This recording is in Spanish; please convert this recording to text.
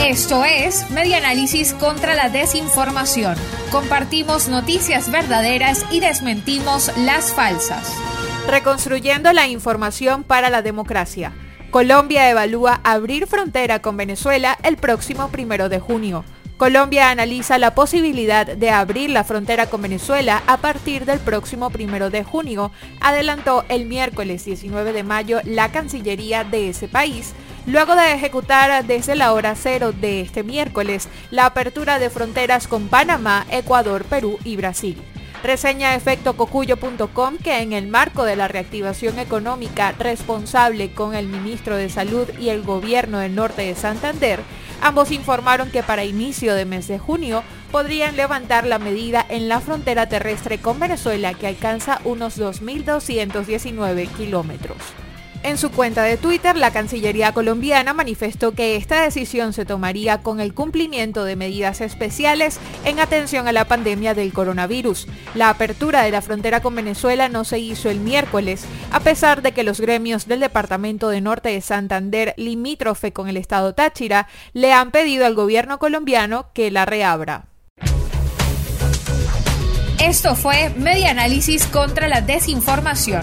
Esto es Media Análisis contra la Desinformación. Compartimos noticias verdaderas y desmentimos las falsas. Reconstruyendo la información para la democracia. Colombia evalúa abrir frontera con Venezuela el próximo primero de junio. Colombia analiza la posibilidad de abrir la frontera con Venezuela a partir del próximo primero de junio, adelantó el miércoles 19 de mayo la Cancillería de ese país, luego de ejecutar desde la hora cero de este miércoles la apertura de fronteras con Panamá, Ecuador, Perú y Brasil. Reseña efectococuyo.com que en el marco de la reactivación económica responsable con el ministro de Salud y el gobierno del norte de Santander, ambos informaron que para inicio de mes de junio podrían levantar la medida en la frontera terrestre con Venezuela que alcanza unos 2.219 kilómetros. En su cuenta de Twitter, la Cancillería colombiana manifestó que esta decisión se tomaría con el cumplimiento de medidas especiales en atención a la pandemia del coronavirus. La apertura de la frontera con Venezuela no se hizo el miércoles, a pesar de que los gremios del Departamento de Norte de Santander, limítrofe con el estado Táchira, le han pedido al gobierno colombiano que la reabra. Esto fue Media Análisis contra la Desinformación.